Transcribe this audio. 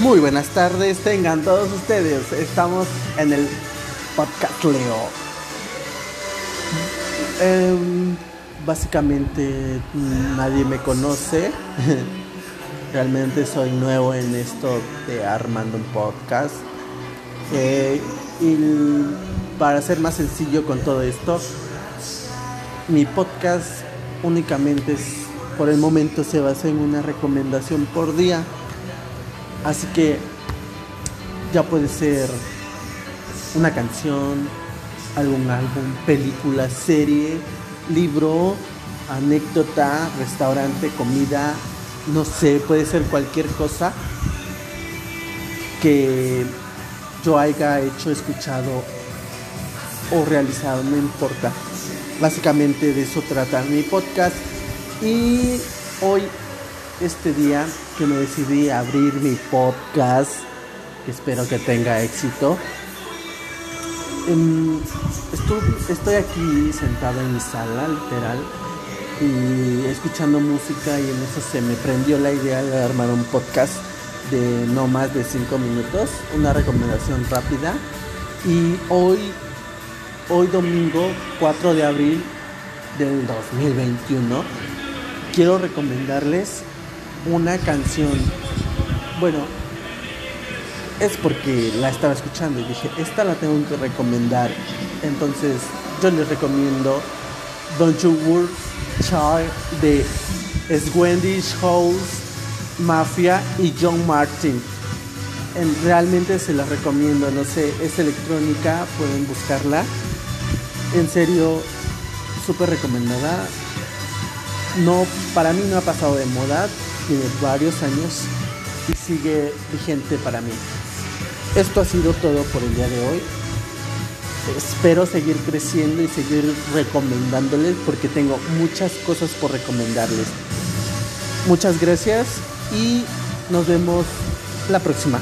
Muy buenas tardes, tengan todos ustedes. Estamos en el podcast Leo. Em, básicamente nadie me conoce. Realmente soy nuevo en esto de armando un podcast. Eh, y para ser más sencillo con todo esto, mi podcast únicamente por el momento se basa en una recomendación por día Así que ya puede ser una canción, algún álbum, película, serie, libro, anécdota, restaurante, comida, no sé, puede ser cualquier cosa que yo haya hecho, escuchado o realizado, no importa. Básicamente de eso trata mi podcast y hoy este día que me decidí abrir mi podcast, que espero que tenga éxito. Em, estoy, aquí sentado en mi sala, literal, y escuchando música y en eso se me prendió la idea de armar un podcast de no más de 5 minutos, una recomendación rápida. Y hoy, hoy domingo 4 de abril del 2021, quiero recomendarles una canción. Bueno, es porque la estaba escuchando y dije, esta la tengo que recomendar. Entonces, yo les recomiendo Don't You Worry Child de Swendy House, Mafia y John Martin. realmente se la recomiendo, no sé, es electrónica, pueden buscarla. En serio, súper recomendada. No, para mí no ha pasado de moda, tiene varios años y sigue vigente para mí. Esto ha sido todo por el día de hoy. Espero seguir creciendo y seguir recomendándoles porque tengo muchas cosas por recomendarles. Muchas gracias y nos vemos la próxima.